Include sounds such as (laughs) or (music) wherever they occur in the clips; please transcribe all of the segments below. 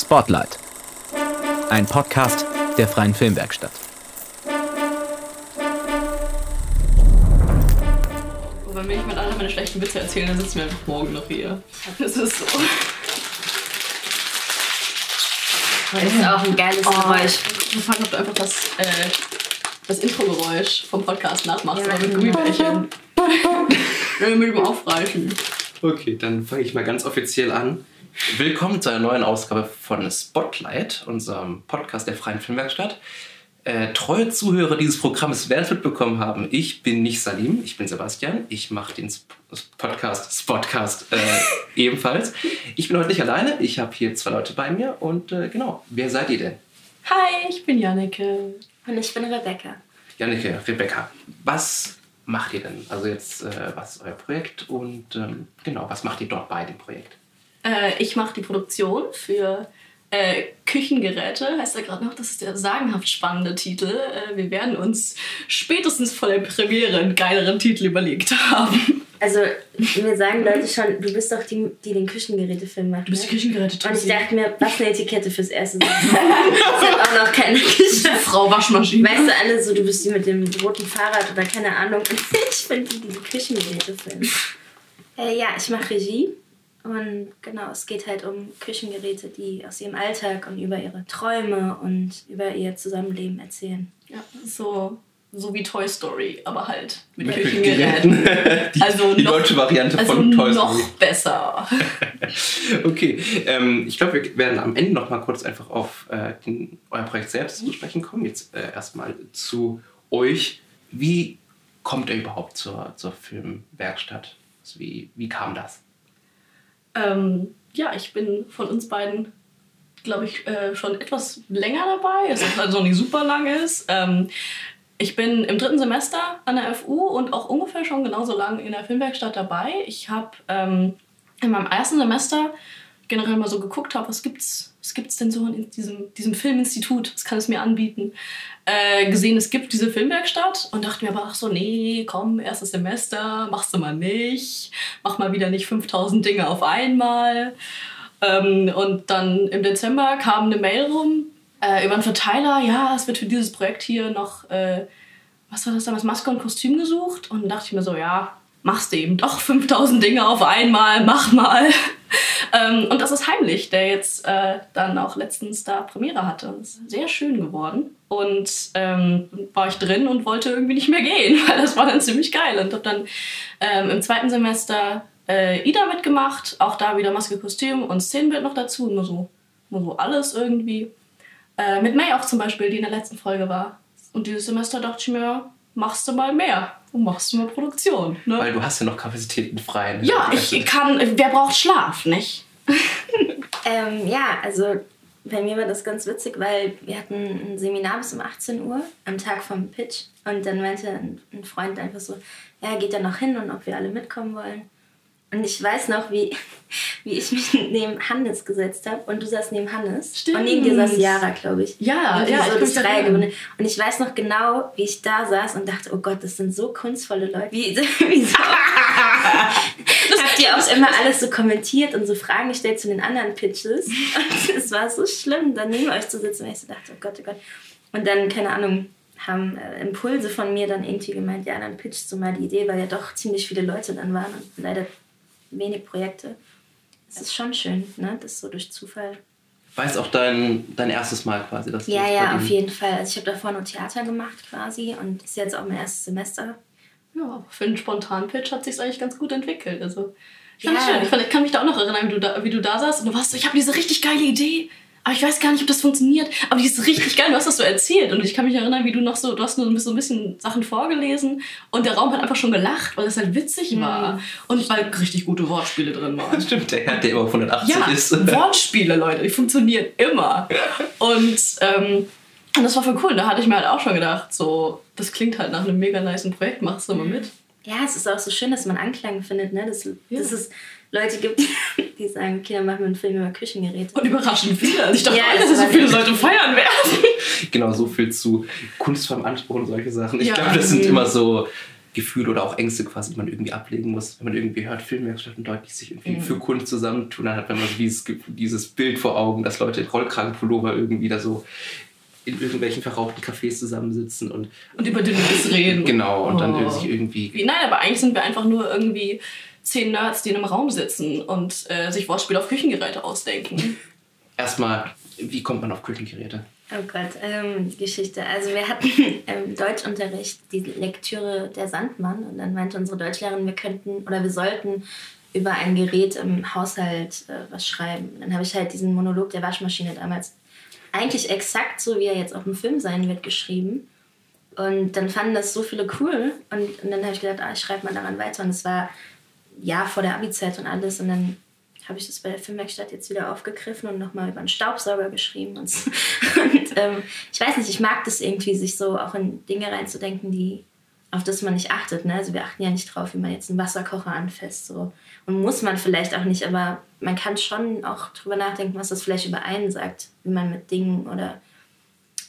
Spotlight. Ein Podcast der Freien Filmwerkstatt. Und wenn mir jemand andere meine schlechten Witze erzählen, dann sitzen wir einfach morgen noch hier. Das ist so. Das ist auch ein geiles Oh, Geräusch. Wir fangen ob du einfach das, äh, das Intro-Geräusch vom Podcast nachmachst, Ja, aber mit genau. Gummibärchen. (laughs) Ja, mit dem Aufreichen. Okay, dann fange ich mal ganz offiziell an. Willkommen zu einer neuen Ausgabe von Spotlight, unserem Podcast der Freien Filmwerkstatt. Äh, treue Zuhörer dieses Programmes werden es mitbekommen haben. Ich bin nicht Salim, ich bin Sebastian. Ich mache den Sp Podcast, Spotcast äh, (laughs) ebenfalls. Ich bin heute nicht alleine. Ich habe hier zwei Leute bei mir und äh, genau, wer seid ihr denn? Hi, ich bin Janneke. Und ich bin Rebecca. Janneke, Rebecca, was macht ihr denn? Also jetzt, äh, was ist euer Projekt und ähm, genau, was macht ihr dort bei dem Projekt? Äh, ich mache die Produktion für äh, Küchengeräte, heißt er gerade noch. Das ist der sagenhaft spannende Titel. Äh, wir werden uns spätestens vor der Premiere einen geileren Titel überlegt haben. Also, mir sagen Leute schon, du bist doch die, die den Küchengerätefilm macht. Du bist die ne? Küchengeräte Und ich dachte mir, was eine Etikette fürs erste Mal. das hat auch noch keine Küche. (laughs) Frau Waschmaschine. Weißt du alle so, du bist die mit dem roten Fahrrad oder keine Ahnung. (laughs) ich bin die, die die Küchengeräte filmen. Äh, ja, ich mache Regie. Und genau, es geht halt um Küchengeräte, die aus ihrem Alltag und über ihre Träume und über ihr Zusammenleben erzählen. Ja, so, so wie Toy Story, aber halt mit, Mit Küchengeräten. (laughs) die, Also die noch- deutsche Variante Also von Toy Story. noch besser. (laughs) Okay, ähm, ich glaube, wir werden am Ende noch mal kurz einfach auf äh, den, euer Projekt selbst zu sprechen kommen. Jetzt äh, erstmal zu euch. Wie kommt ihr überhaupt zur, zur Filmwerkstatt? Also wie, wie kam das? Ähm, ja, ich bin von uns beiden, glaube ich, äh, schon etwas länger dabei, es ist also nicht super lang ist. Ähm, ich bin im dritten Semester an der FU und auch ungefähr schon genauso lang in der Filmwerkstatt dabei. Ich habe ähm, in meinem ersten Semester generell mal so geguckt, hab, was gibt's, was gibt's denn so in diesem, diesem Filminstitut, was kann es mir anbieten, äh, gesehen, es gibt diese Filmwerkstatt und dachte mir aber, ach so, nee, komm, erstes Semester, machst du mal nicht, mach mal wieder nicht 5000 Dinge auf einmal. Ähm, und dann im Dezember kam eine Mail rum äh, über einen Verteiler, ja, es wird für dieses Projekt hier noch, äh, was war das damals, Maske und Kostüm gesucht. Und dann dachte ich mir so, ja, machst du eben doch (laughs) 5000 Dinge auf einmal, mach mal. (laughs) ähm, und das ist Heimlich, der jetzt äh, dann auch letztens da Premiere hatte. Und ist sehr schön geworden. Und ähm, war ich drin und wollte irgendwie nicht mehr gehen, (laughs) weil das war dann ziemlich geil. Und habe dann ähm, im zweiten Semester äh, Ida mitgemacht, auch da wieder Maske, Kostüm und Szenenbild noch dazu, nur so, nur so alles irgendwie. Äh, mit May auch zum Beispiel, die in der letzten Folge war. Und dieses Semester dachte ich mir, machst du mal mehr und machst du mal Produktion. Ne? Weil du hast ja noch Kapazitäten frei. ne? ja, ich kann, wer braucht Schlaf, nicht? (laughs) Ähm, ja, also bei mir war das ganz witzig, weil wir hatten ein Seminar bis um 18 Uhr am Tag vom Pitch und dann meinte ein, ein Freund einfach so, ja, geht da noch hin und ob wir alle mitkommen wollen. Und ich weiß noch, wie, (laughs) wie ich mich neben Hannes gesetzt habe und du saßt neben Hannes. Stimmt. Und neben dir saß Yara, glaube ich. Ja, Irgendwie ja, ich so kann das. Dreiergebinde. Und ich weiß noch genau, wie ich da saß und dachte, oh Gott, das sind so kunstvolle Leute. Wie, (laughs) wie so. (laughs) Habt ihr auch immer alles so kommentiert und so Fragen gestellt zu den anderen Pitches. Und es war so schlimm, da neben euch zu sitzen, weil ich so dachte, oh Gott, oh Gott. Und dann, keine Ahnung, haben äh, Impulse von mir dann irgendwie gemeint, ja, dann pitchst du mal die Idee, weil ja doch ziemlich viele Leute dann waren und leider wenig Projekte. Es ist schon schön, ne? Das so durch Zufall. War jetzt auch dein, dein erstes Mal quasi. Dass du Ja, ja, auf jeden Fall. Also ich habe davor nur Theater gemacht quasi und ist jetzt auch mein erstes Semester. Ja, aber für einen spontanen Pitch hat sich eigentlich ganz gut entwickelt. Also, ich fand Ja. schön. Ich, fand, ich kann mich da auch noch erinnern, wie du da, wie du da saßt und du warst so, ich habe diese richtig geile Idee, aber ich weiß gar nicht, ob das funktioniert. Aber die ist richtig geil. Du hast das so erzählt und ich kann mich erinnern, wie du noch so, du hast nur so ein bisschen Sachen vorgelesen und der Raum hat einfach schon gelacht, weil es halt witzig war und weil richtig gute Wortspiele drin waren. Stimmt, der Herr, der über 180 Ja, ist. Wortspiele, Leute, die funktionieren immer. Und, ähm, und das war voll cool. Da hatte ich mir halt auch schon gedacht, so, das klingt halt nach einem mega niceen Projekt, machst du mal mit. Ja, es ist auch so schön, dass man Anklang findet, ne? Dass, Ja. es Leute gibt, (laughs) die sagen, okay, dann machen wir einen Film über Küchengeräte. Und überraschend viele. Also ich dachte Ja, auch, dass so viele Leute feiern werden. (laughs) Genau, so viel zu kunstvollem Anspruch und solche Sachen. Ich Ja. glaube, das sind immer so, Gefühle oder auch Ängste quasi, die man irgendwie ablegen muss. Wenn man irgendwie hört, Filmwerkstätten Leute, die sich irgendwie mhm. für Kunst zusammentun, dann hat man so dieses, dieses Bild vor Augen, dass Leute in Rollkragenpullover irgendwie da so in irgendwelchen verrauchten Cafés zusammensitzen und, und über Dünnes reden. Genau, und oh. dann sich irgendwie. Nein, aber eigentlich sind wir einfach nur irgendwie zehn Nerds, die in einem Raum sitzen und äh, sich Wortspiele auf Küchengeräte ausdenken. (laughs) Erstmal, wie kommt man auf Küchengeräte? Oh Gott, ähm, Geschichte. Also wir hatten (laughs) im Deutschunterricht die Lektüre Der Sandmann und dann meinte unsere Deutschlehrerin, wir könnten oder wir sollten über ein Gerät im Haushalt äh, was schreiben. Dann habe ich halt diesen Monolog der Waschmaschine damals eigentlich exakt so, wie er jetzt auf dem Film sein wird, geschrieben. Und dann fanden das so viele cool. Und, und dann habe ich gedacht, ah, ich schreibe mal daran weiter. Und es war ja vor der Abi-Zeit und alles. Und dann habe ich das bei der Filmwerkstatt jetzt wieder aufgegriffen und nochmal über einen Staubsauger geschrieben. Und, (laughs) und ähm, ich weiß nicht, ich mag das irgendwie, sich so auch in Dinge reinzudenken, die, auf das man nicht achtet. Ne? Also wir achten ja nicht drauf, wie man jetzt einen Wasserkocher anfasst. So. Und muss man vielleicht auch nicht, aber man kann schon auch drüber nachdenken, was das vielleicht über einen sagt, wie man mit Dingen oder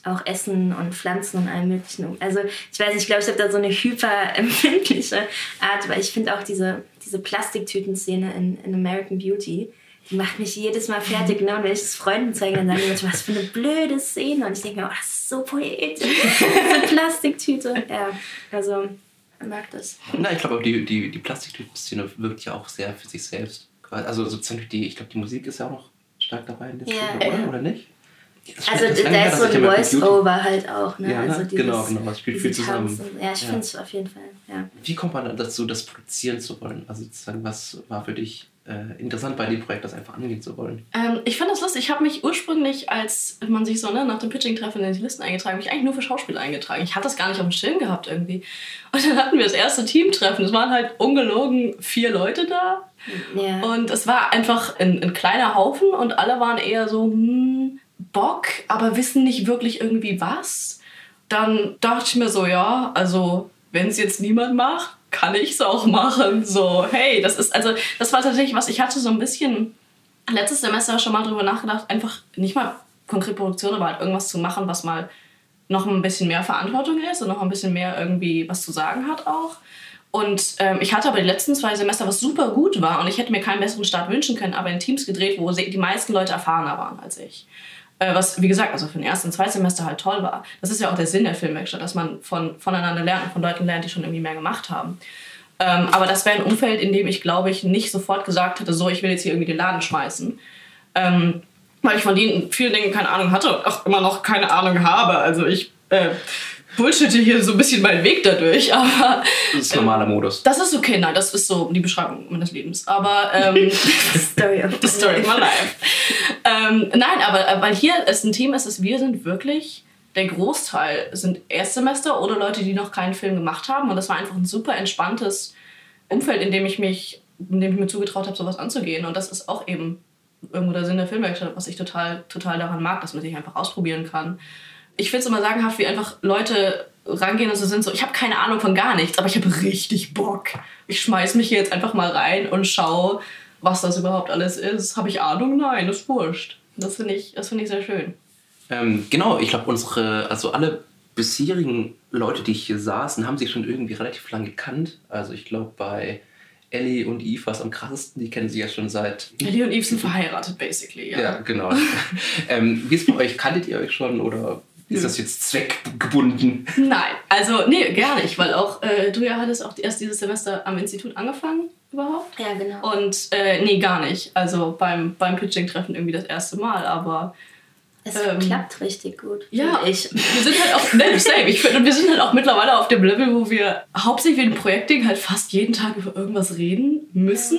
auch Essen und Pflanzen und allem möglichen. Also ich weiß nicht, ich glaube, ich habe da so eine hyperempfindliche Art, weil ich finde auch diese, diese Plastiktüten-Szene in, in American Beauty, die macht mich jedes Mal fertig. Ne? Und wenn ich das Freunden zeige, dann sagen die manchmal, was für eine blöde Szene. Und ich denke mir, oh, das ist so poetisch. (laughs) Diese Plastiktüte. Ja, also ich mag das. Na, ich glaube, die, die, die Plastiktüten-Szene wirkt ja auch sehr für sich selbst. Also sozusagen die, ich glaube, die Musik ist ja auch noch stark dabei in der Szene, ja, oder? oder nicht? Also da ist so ein Voice-Over halt auch. Ne? Ja, ne? Also dieses, genau, genau. Es spielt viel zusammen. Ja, ich ja. finde es auf jeden Fall. Ja. Wie kommt man dazu, das produzieren zu wollen? Also sozusagen, was war für dich äh, interessant bei dem Projekt, das einfach angehen zu wollen? Ähm, ich fand das lustig. Ich habe mich ursprünglich, als man sich so ne, nach dem Pitching-Treffen in die Listen eingetragen, mich eigentlich nur für Schauspiel eingetragen. Ich hatte das gar nicht auf dem Schirm gehabt irgendwie. Und dann hatten wir das erste Teamtreffen. Es waren halt ungelogen vier Leute da. Ja. Und es war einfach ein, ein kleiner Haufen und alle waren eher so, hm, Bock, aber wissen nicht wirklich irgendwie was. Dann dachte ich mir so, ja, also wenn es jetzt niemand macht, kann ich es auch machen. So, hey, das ist, also, das war tatsächlich was, ich hatte so ein bisschen letztes Semester schon mal drüber nachgedacht, einfach nicht mal konkret Produktion, aber halt irgendwas zu machen, was mal noch ein bisschen mehr Verantwortung ist und noch ein bisschen mehr irgendwie was zu sagen hat auch. Und ähm, ich hatte aber die letzten zwei Semester, was super gut war und ich hätte mir keinen besseren Start wünschen können, aber in Teams gedreht, wo die meisten Leute erfahrener waren als ich. Äh, was, wie gesagt, also für den ersten und zweiten Semester halt toll war. Das ist ja auch der Sinn der Filmwerkstatt, dass man von, voneinander lernt und von Leuten lernt, die schon irgendwie mehr gemacht haben. Ähm, aber das wäre ein Umfeld, in dem ich, glaube ich, nicht sofort gesagt hätte, so, ich will jetzt hier irgendwie den Laden schmeißen. Ähm, weil ich von denen vielen Dingen keine Ahnung hatte und auch immer noch keine Ahnung habe. Also ich äh, bullshitte hier so ein bisschen meinen Weg dadurch, (laughs) aber... Das ist normaler ähm, Modus. Das ist okay, nein, das ist so die Beschreibung meines Lebens. Aber... Ähm, (laughs) the story of, (laughs) the story of my life. ähm, nein, aber äh, weil hier es ein Thema ist, dass wir sind wirklich... Der Großteil sind Erstsemester oder Leute, die noch keinen Film gemacht haben. Und das war einfach ein super entspanntes Umfeld, in dem ich mich, in dem ich mir zugetraut habe, sowas anzugehen. Und das ist auch eben irgendwo der Sinn der Filmwerkstatt, was ich total, total daran mag, dass man sich einfach ausprobieren kann ich finde es immer sagenhaft, wie einfach Leute rangehen und so sind so, ich habe keine Ahnung von gar nichts, aber ich habe richtig Bock. Ich schmeiß mich hier jetzt einfach mal rein und schau, was das überhaupt alles ist. Habe ich Ahnung? Nein, das ist wurscht. Das finde ich, find ich sehr schön. Ähm, genau, ich glaube, unsere, also alle bisherigen Leute, die hier saßen, haben sich schon irgendwie relativ lange gekannt. Also ich glaube, bei Ellie und Eve war es am krassesten. Die kennen sie ja schon seit. Ellie und Eve sind verheiratet, basically, ja. Ja, genau. (laughs) ähm, wie ist es bei euch? Kanntet ihr euch schon oder ist das jetzt zweckgebunden? Nein, also nee, gar nicht, weil auch äh, du ja hattest auch erst dieses Semester am Institut angefangen überhaupt. Ja, genau. Und äh, nee, gar nicht. Also beim, beim Pitching-Treffen irgendwie das erste Mal, aber. Es ähm, klappt richtig gut. Ja, ich. wir sind halt auch, ne, same. Ich find, wir sind halt auch mittlerweile auf dem Level, wo wir hauptsächlich wegen Projekting halt fast jeden Tag über irgendwas reden müssen,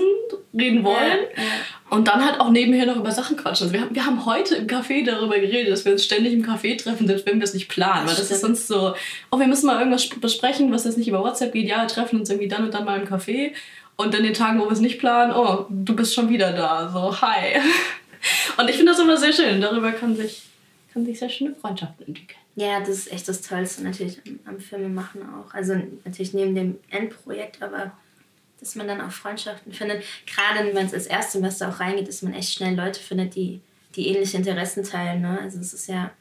reden wollen. Ja, ja. Und dann halt auch nebenher noch über Sachen quatschen. Also wir haben, wir haben heute im Café darüber geredet, dass wir uns ständig im Café treffen, selbst wenn wir es nicht planen. Weil das Stimmt. ist sonst so, oh, wir müssen mal irgendwas besprechen, was jetzt nicht über WhatsApp geht. Ja, wir treffen uns irgendwie dann und dann mal im Café. Und in den Tagen, wo wir es nicht planen, oh, du bist schon wieder da. So, hi. (laughs) Und ich finde das immer sehr schön. Darüber kann sich, kann sich sehr schöne Freundschaften entwickeln. Ja, das ist echt das Tollste natürlich am, am Filmemachen auch. Also natürlich neben dem Endprojekt, aber dass man dann auch Freundschaften findet. Gerade wenn es als Erstsemester auch reingeht, dass man echt schnell Leute findet, die, die ähnliche Interessen teilen. Ne? Also es ist ja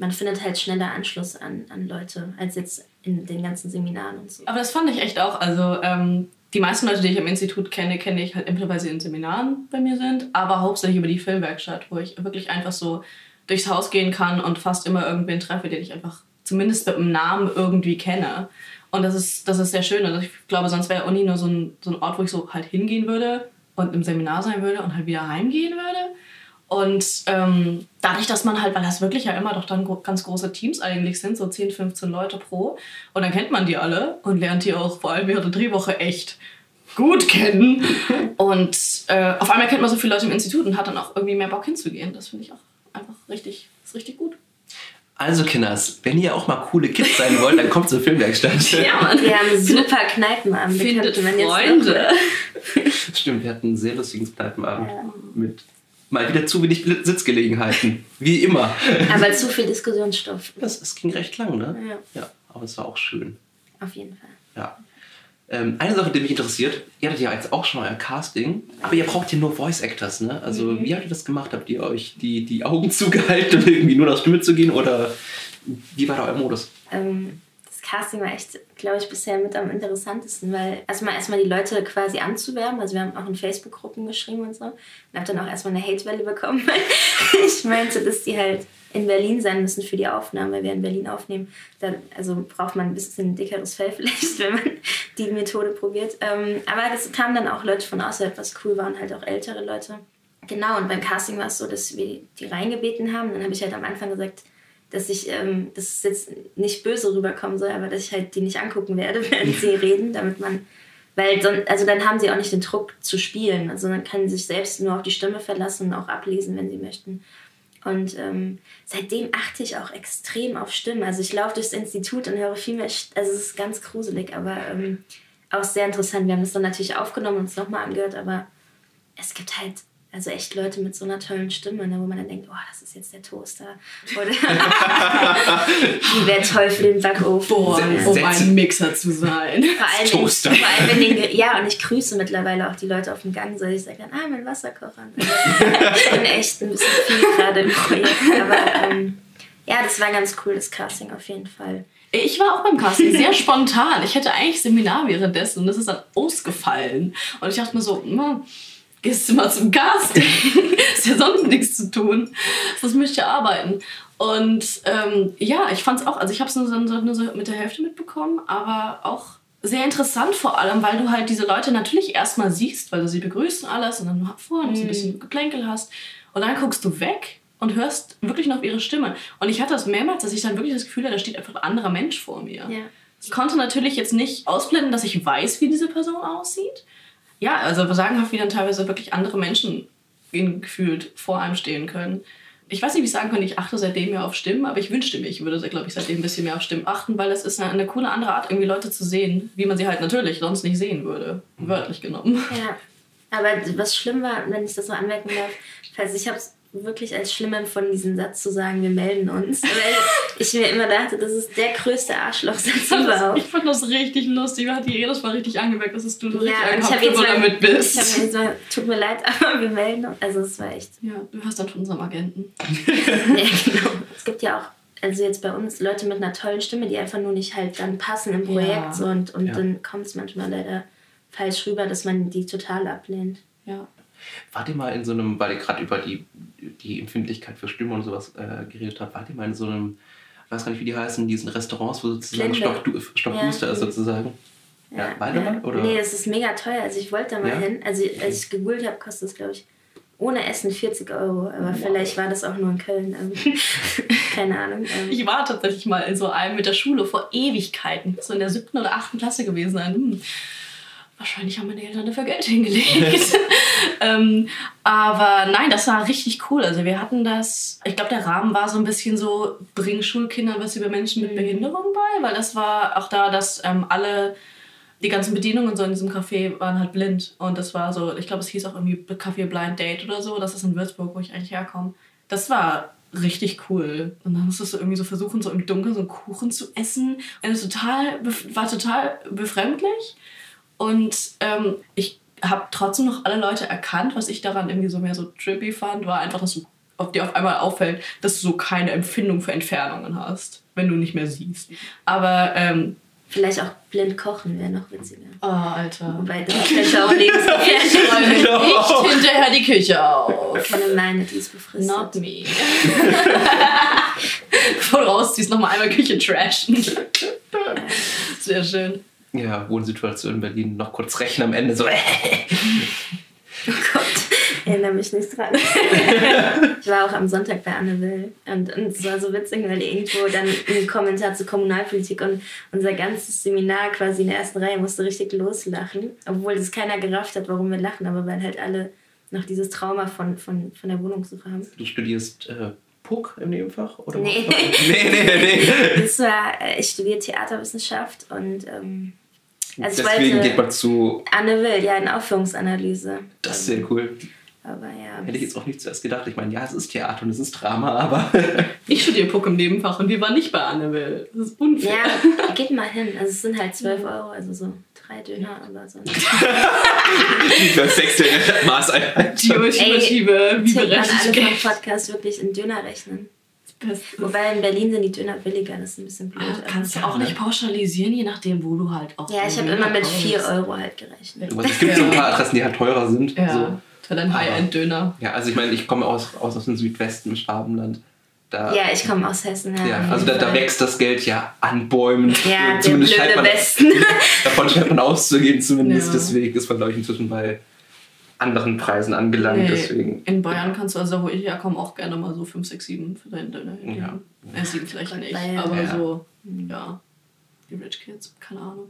man findet halt schneller Anschluss an, an Leute als jetzt in den ganzen Seminaren und so. Aber das fand ich echt auch. Also ähm, die meisten Leute, die ich am Institut kenne, kenne ich halt entweder weil sie in Seminaren bei mir sind, aber hauptsächlich über die Filmwerkstatt, wo ich wirklich einfach so durchs Haus gehen kann und fast immer irgendwen treffe, den ich einfach zumindest mit dem Namen irgendwie kenne. Und das ist, das ist sehr schön. Also ich glaube, sonst wäre Uni nur so ein, so ein Ort, wo ich so halt hingehen würde und im Seminar sein würde und halt wieder heimgehen würde. Und ähm, dadurch, dass man halt, weil das wirklich ja immer doch dann ganz große Teams eigentlich sind, so 10, 15 Leute pro, und dann kennt man die alle und lernt die auch vor allem während der Drehwoche echt gut kennen. (laughs) Und äh, auf einmal kennt man so viele Leute im Institut und hat dann auch irgendwie mehr Bock hinzugehen. Das finde ich auch einfach richtig, ist richtig gut. Also Kinders, wenn ihr auch mal coole Kids sein wollt, dann kommt zur Filmwerkstatt. (laughs) ja, Mann. Wir haben super Kneipenabend. Findet Freunde. (laughs) Stimmt, wir hatten einen sehr lustigen Kneipenabend ja. mit mal wieder zu wenig Sitzgelegenheiten. Wie immer. (laughs) Aber zu viel Diskussionsstoff. Das, das ging recht lang, ne? Ja. Ja, aber es war auch schön. Auf jeden Fall. Ja. Ähm, eine Sache, die mich interessiert, ihr hattet ja jetzt auch schon ein Casting, aber ihr braucht ja nur Voice Actors, ne? Also mhm. wie habt ihr das gemacht? Habt ihr euch die, die Augen (laughs) zugehalten, um irgendwie nur nach Stimme zu gehen oder wie war da euer Modus? Ähm, Casting war echt, glaube ich, bisher mit am interessantesten, weil erstmal erstmal die Leute quasi anzuwerben. Also wir haben auch in Facebook-Gruppen geschrieben und so. Und habe dann auch erstmal eine Hate-Welle bekommen, weil (laughs) ich meinte, dass die halt in Berlin sein müssen für die Aufnahme, weil wir in Berlin aufnehmen. Dann, also braucht man ein bisschen dickeres Fell (laughs) vielleicht, wenn man die Methode probiert. Ähm, aber es kamen dann auch Leute von außerhalb, was cool war, und halt auch ältere Leute. Genau, und beim Casting war es so, dass wir die reingebeten haben. Dann habe ich halt am Anfang gesagt, dass ich, ähm, dass es jetzt nicht böse rüberkommen soll, aber dass ich halt die nicht angucken werde, (laughs) während sie (laughs) reden, damit man, weil dann, also dann haben sie auch nicht den Druck zu spielen, also dann können sie sich selbst nur auf die Stimme verlassen und auch ablesen, wenn sie möchten. Und ähm, seitdem achte ich auch extrem auf Stimmen. Also ich laufe durchs Institut und höre viel mehr, also es ist ganz gruselig, aber ähm, auch sehr interessant. Wir haben das dann natürlich aufgenommen und uns nochmal angehört, aber es gibt halt also echt Leute mit so einer tollen Stimme, ne, wo man dann denkt, oh, das ist jetzt der Toaster. Oder (laughs) die wäre toll für den Backofen. Boah, um ein Mixer zu sein. Vor allem, Toaster. Vor allem wenn den, ja, und ich grüße mittlerweile auch die Leute auf dem Gang. So, ich sage dann, ah, mein Wasserkocher. (laughs) ich bin echt ein bisschen viel gerade im Projekt. Aber ähm, ja, das war ganz cool, das Casting auf jeden Fall. Ich war auch beim Casting sehr spontan. Ich hätte eigentlich Seminar währenddessen und das ist dann ausgefallen. Und ich dachte mir so, hm, gehst du mal zum Casting. (laughs) ist ja sonst nichts zu tun. Das möchte ich arbeiten. Und ähm, ja, ich fand es auch, also ich habe es nur, so, nur so mit der Hälfte mitbekommen, aber auch sehr interessant vor allem, weil du halt diese Leute natürlich erstmal siehst, weil du sie begrüßen alles und dann vorne mhm. ein bisschen Geplänkel hast. Und dann guckst du weg und hörst wirklich noch ihre Stimme. Und ich hatte das mehrmals, dass ich dann wirklich das Gefühl hatte, da steht einfach ein anderer Mensch vor mir. Ja. Ich konnte natürlich jetzt nicht ausblenden, dass ich weiß, wie diese Person aussieht ja, also sagenhaft, wie dann teilweise wirklich andere Menschen gefühlt vor einem stehen können. Ich weiß nicht, wie ich sagen kann, ich achte seitdem mehr auf Stimmen, aber ich wünschte mir, ich würde, glaube ich, seitdem ein bisschen mehr auf Stimmen achten, weil es ist eine, eine coole andere Art, irgendwie Leute zu sehen, wie man sie halt natürlich sonst nicht sehen würde, wörtlich genommen. Ja, aber was schlimm war, wenn ich das so anmerken darf, falls ich habe es wirklich als schlimm empfunden, diesen Satz zu sagen, wir melden uns. Weil ich mir immer dachte, das ist der größte Arschlochsatz überhaupt. Ich fand das richtig lustig. Man hat die jedes Mal richtig angemerkt, dass es du ja, richtig ich habe damit bist. Ich habe mir gesagt, tut mir leid, (laughs) aber wir melden uns. Also es war echt... Ja, du hörst dann von unserem Agenten. (laughs) ja, genau. Es gibt ja auch also jetzt bei uns Leute mit einer tollen Stimme, die einfach nur nicht halt dann passen im Projekt ja. so und, und ja. dann kommt es manchmal leider falsch rüber, dass man die total ablehnt. Ja. Wart ihr mal in so einem, weil ihr gerade über die, die Empfindlichkeit für Stimme und sowas äh, geredet habt, wart ihr mal in so einem, ich weiß gar nicht, wie die heißen, diesen Restaurants, wo sozusagen Stockduster Stock ja. ist sozusagen? Ja, ja ja. mal? Oder? Nee, es ist mega teuer. Also ich wollte da mal ja? hin. Also als ich gegoogelt habe, kostet es, glaube ich, ohne Essen 40 Euro. Aber wow. vielleicht war das auch nur in Köln. Ähm, (laughs) keine Ahnung. Ähm. Ich war tatsächlich mal in so einem mit der Schule vor Ewigkeiten. So in der siebten oder achten Klasse gewesen. Hm wahrscheinlich haben meine Eltern dafür Geld (laughs) hingelegt. (laughs) ähm, aber nein, das war richtig cool. Also wir hatten das, ich glaube, der Rahmen war so ein bisschen so, bring Schulkindern was über Menschen mit mhm. Behinderung bei, weil das war auch da, dass ähm, alle, die ganzen Bedienungen so in diesem Café waren halt blind. Und das war so, ich glaube, es hieß auch irgendwie Café Blind Date oder so. Das ist in Würzburg, wo ich eigentlich herkomme. Das war richtig cool. Und dann musstest du irgendwie so versuchen, so im Dunkeln so einen Kuchen zu essen. Und es total, war total befremdlich. Und ähm, ich habe trotzdem noch alle Leute erkannt. Was ich daran irgendwie so mehr so trippy fand, war einfach, dass du ob dir auf einmal auffällt, dass du so keine Empfindung für Entfernungen hast, wenn du nicht mehr siehst. Aber, ähm, Vielleicht auch blind kochen wäre noch witziger. oh, Alter. Wobei das könnte auch lebensgefährlich (laughs) Ich räume nicht hinterher die Küche auf. Keine Leine, die ist befristet. Not me. (laughs) Bevor du rausziehst, nochmal einmal Küche trashen. (laughs) Sehr schön. Ja, Wohnsituation in Berlin. Noch kurz rechnen am Ende. So, Oh Gott, erinnere mich nicht dran. (laughs) ich war auch am Sonntag bei Anne Will und, und es war so witzig, weil irgendwo dann ein Kommentar zur Kommunalpolitik und unser ganzes Seminar quasi in der ersten Reihe musste richtig loslachen, obwohl das keiner gerafft hat, warum wir lachen, aber weil halt alle noch dieses Trauma von, von, von der Wohnungssuche haben. du studierst äh, Puck im Nebenfach? Oder Nee. (laughs) nee, nee, nee. Das war, äh, ich studiere Theaterwissenschaft und ähm, also Deswegen geht man zu. Anne Will, ja, in Aufführungsanalyse. Das ist sehr cool. Aber ja. Hätte ich jetzt auch nicht zuerst gedacht. Ich meine, ja, es ist Theater und es ist Drama, aber. (laughs) Ich studiere Puck im Nebenfach und wir waren nicht bei Anne Will. Das ist unfair. Ja, geht mal hin. Also es sind halt 12 Euro, also so drei Döner oder so. das sechste Maßeinheit. Die ultimative, wie Tipp an alle Podcast wirklich in Döner rechnen. Wobei in Berlin sind die Döner billiger, das ist ein bisschen blöd. Ah, kannst du auch nicht pauschalisieren, je nachdem, wo du halt auch. Ja, ich habe immer mit 4 Euro halt gerechnet. Es gibt so ein paar Adressen, die halt teurer sind. Ja, So. für deinen High-End-Döner. Ja, also ich meine, ich komme aus, aus, aus dem Südwesten, im Schwabenland. Da, Ja, ich komme aus Hessen. Ja, ja, also da, da wächst das Geld ja an Bäumen. Ja, der Zumindest scheint blöde man, Westen. (laughs) Davon scheint man auszugehen zumindest. Ja. Deswegen ist man, glaube ich, inzwischen bei anderen Preisen angelangt. Nee, Deswegen. in Bayern kannst du, also wo ich herkomme, auch gerne mal so 5, 6, 7 für deinen Döner. Ja. Äh, 7 vielleicht nicht, aber Ja. so, ja. Die Rich Kids, keine Ahnung.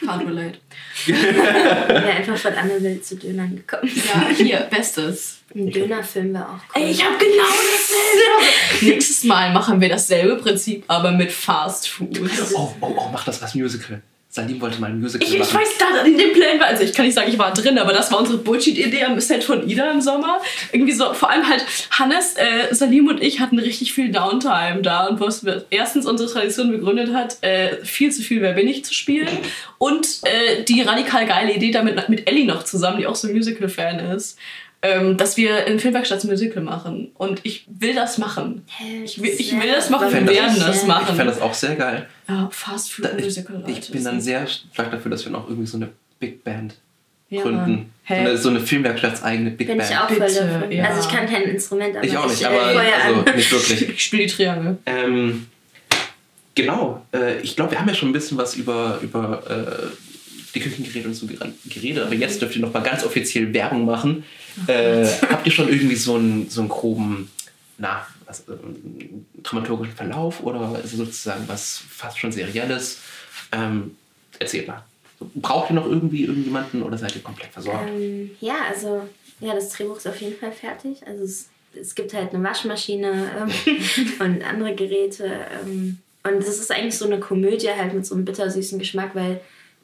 Can't relate. (laughs) Ja, einfach von Anne Will zu Dönern gekommen. Ja, hier, Bestes. Ein Dönerfilm war auch cool. Ey, ich habe genau dasselbe. Nächstes Mal machen wir dasselbe Prinzip, aber mit Fast Food. Oh, oh, oh, mach das als Musical. Salim wollte mal ein Musical Ich, ich machen. weiß da in dem Plan war, also ich kann nicht sagen, ich war drin, aber das war unsere Bullshit-Idee am Set von Ida im Sommer. Irgendwie so, vor allem halt Hannes, äh, Salim und ich hatten richtig viel Downtime da und was wir erstens unsere Tradition begründet hat, äh, viel zu viel Wer bin ich zu spielen und äh, die radikal geile Idee damit mit Ellie noch zusammen, die auch so Musical-Fan ist. Ähm, dass wir in Filmwerkstatt ein Musical machen. Und ich will das machen. Hä, Ich will, ich will das machen, wir werden das machen. Ich fände das auch sehr geil. ja, Fast Food Da- Ich, Musical. Leute. ich bin dann sehr stark dafür, dass wir noch irgendwie so eine Big Band Ja, gründen. Mann. So eine, so eine Filmwerkstattseigene Big Bin Band. ich auch voll Bitte, dafür. ja. Also ich kann kein Instrument, aber Ich auch nicht, äh, aber also nicht wirklich. (laughs) Ich spiele die Triangel. Ähm, genau, äh, ich glaube, wir haben ja schon ein bisschen was über, über äh, die Küchengeräte und so ger- geredet, aber jetzt dürft ihr noch mal ganz offiziell Werbung machen. Äh, habt ihr schon irgendwie so einen, so einen groben, na, was, ähm, dramaturgischen Verlauf oder ist es sozusagen was fast schon Serielles? Ähm, erzählt mal. Braucht ihr noch irgendwie irgendjemanden oder seid ihr komplett versorgt? Ähm, ja, also ja, das Drehbuch ist auf jeden Fall fertig. Also es, es gibt halt eine Waschmaschine ähm, (laughs) und andere Geräte. Ähm, und es ist eigentlich so eine Komödie halt mit so einem bittersüßen Geschmack, weil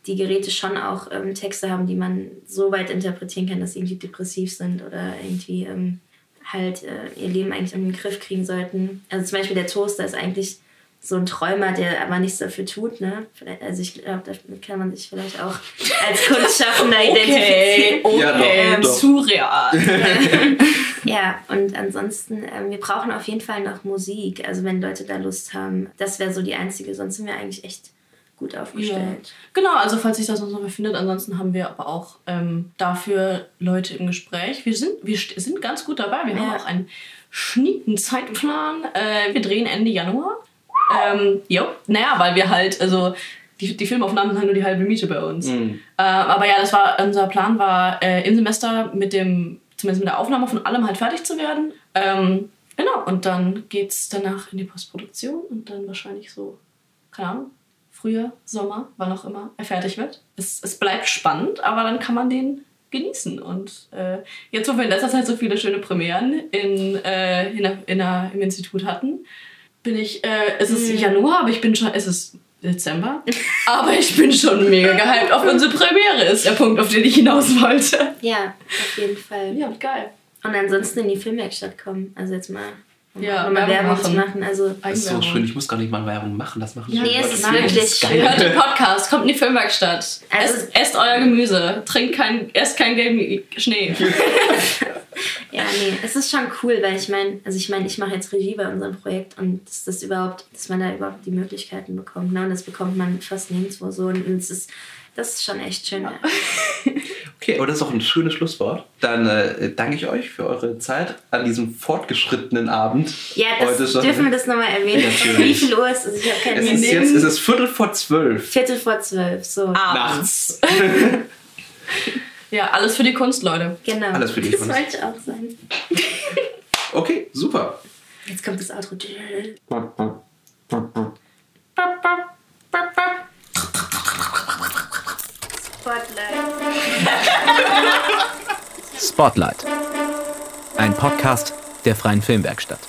die Geräte schon auch ähm, Texte haben, die man so weit interpretieren kann, dass sie irgendwie depressiv sind oder irgendwie ähm, halt äh, ihr Leben eigentlich in den Griff kriegen sollten. Also zum Beispiel der Toaster ist eigentlich so ein Träumer, der aber nichts dafür tut. Ne? Vielleicht, also ich glaube, damit kann man sich vielleicht auch als Kunstschaffender (laughs) identifizieren. okay, Ja, doch, doch. surreal. (laughs) Ja, und ansonsten, ähm, wir brauchen auf jeden Fall noch Musik. Also wenn Leute da Lust haben, das wäre so die einzige. Sonst sind wir eigentlich echt gut Ja. aufgestellt. Genau, also falls sich das noch mal findet, ansonsten haben wir aber auch ähm, dafür Leute im Gespräch. Wir sind, wir sind ganz gut dabei. Wir haben Ja. auch einen schnieken Zeitplan. Äh, wir drehen Ende Januar. Ähm, jo, naja, weil wir halt, also die, die Filmaufnahmen sind halt nur die halbe Miete bei uns. Mhm. Äh, aber ja, das war, unser Plan war, äh, im Semester mit dem, zumindest mit der Aufnahme von allem halt fertig zu werden. Ähm, genau, und dann geht's danach in die Postproduktion und dann wahrscheinlich so, keine Ahnung, Frühjahr, Sommer, wann auch immer er fertig wird. Es, es bleibt spannend, aber dann kann man den genießen. Und äh, jetzt, wo wir in letzter Zeit so viele schöne Premieren in, äh, in, der, in der, im Institut hatten, bin ich, äh, es ist Januar, aber ich bin schon, es ist Dezember, (laughs) aber ich bin schon mega gehypt auf unsere Premiere, ist der Punkt, auf den ich hinaus wollte. Ja, auf jeden Fall. Ja, geil. Und ansonsten in die Filmwerkstatt kommen. Also jetzt mal, um Ja, noch mal Werbung Werbung zu machen. Also Das ist so schön, ich muss gar nicht mal Werbung machen, das machen Ja, Nee, es ist wirklich. Hört den Podcast, kommt in die Filmwerkstatt. Also- esst, esst euer Gemüse, trinkt kein, esst kein gelben Schnee. (laughs) Ja, nee, es ist schon cool, weil ich meine, also ich meine, ich mache jetzt Regie bei unserem Projekt und dass das überhaupt, dass man da überhaupt die Möglichkeiten bekommt. Ne? Und das bekommt man fast nirgendwo so. Und es ist, das ist schon echt schön. Ja. (laughs) Okay, aber das ist auch ein schönes Schlusswort. Dann äh, danke ich euch für eure Zeit an diesem fortgeschrittenen Abend. Ja, das, schon. dürfen wir das nochmal erwähnen. Natürlich. Wie viel Uhr ist es? Ich habe keine Es ist jetzt es ist Viertel vor zwölf Viertel vor zwölf, so. nachts. (laughs) Ja, alles für die Kunst, Leute. Genau. Alles für die Das Kunst. sollte auch sein. (laughs) Okay, super. Jetzt kommt das Outro. Spotlight. Ein Podcast der Freien Filmwerkstatt.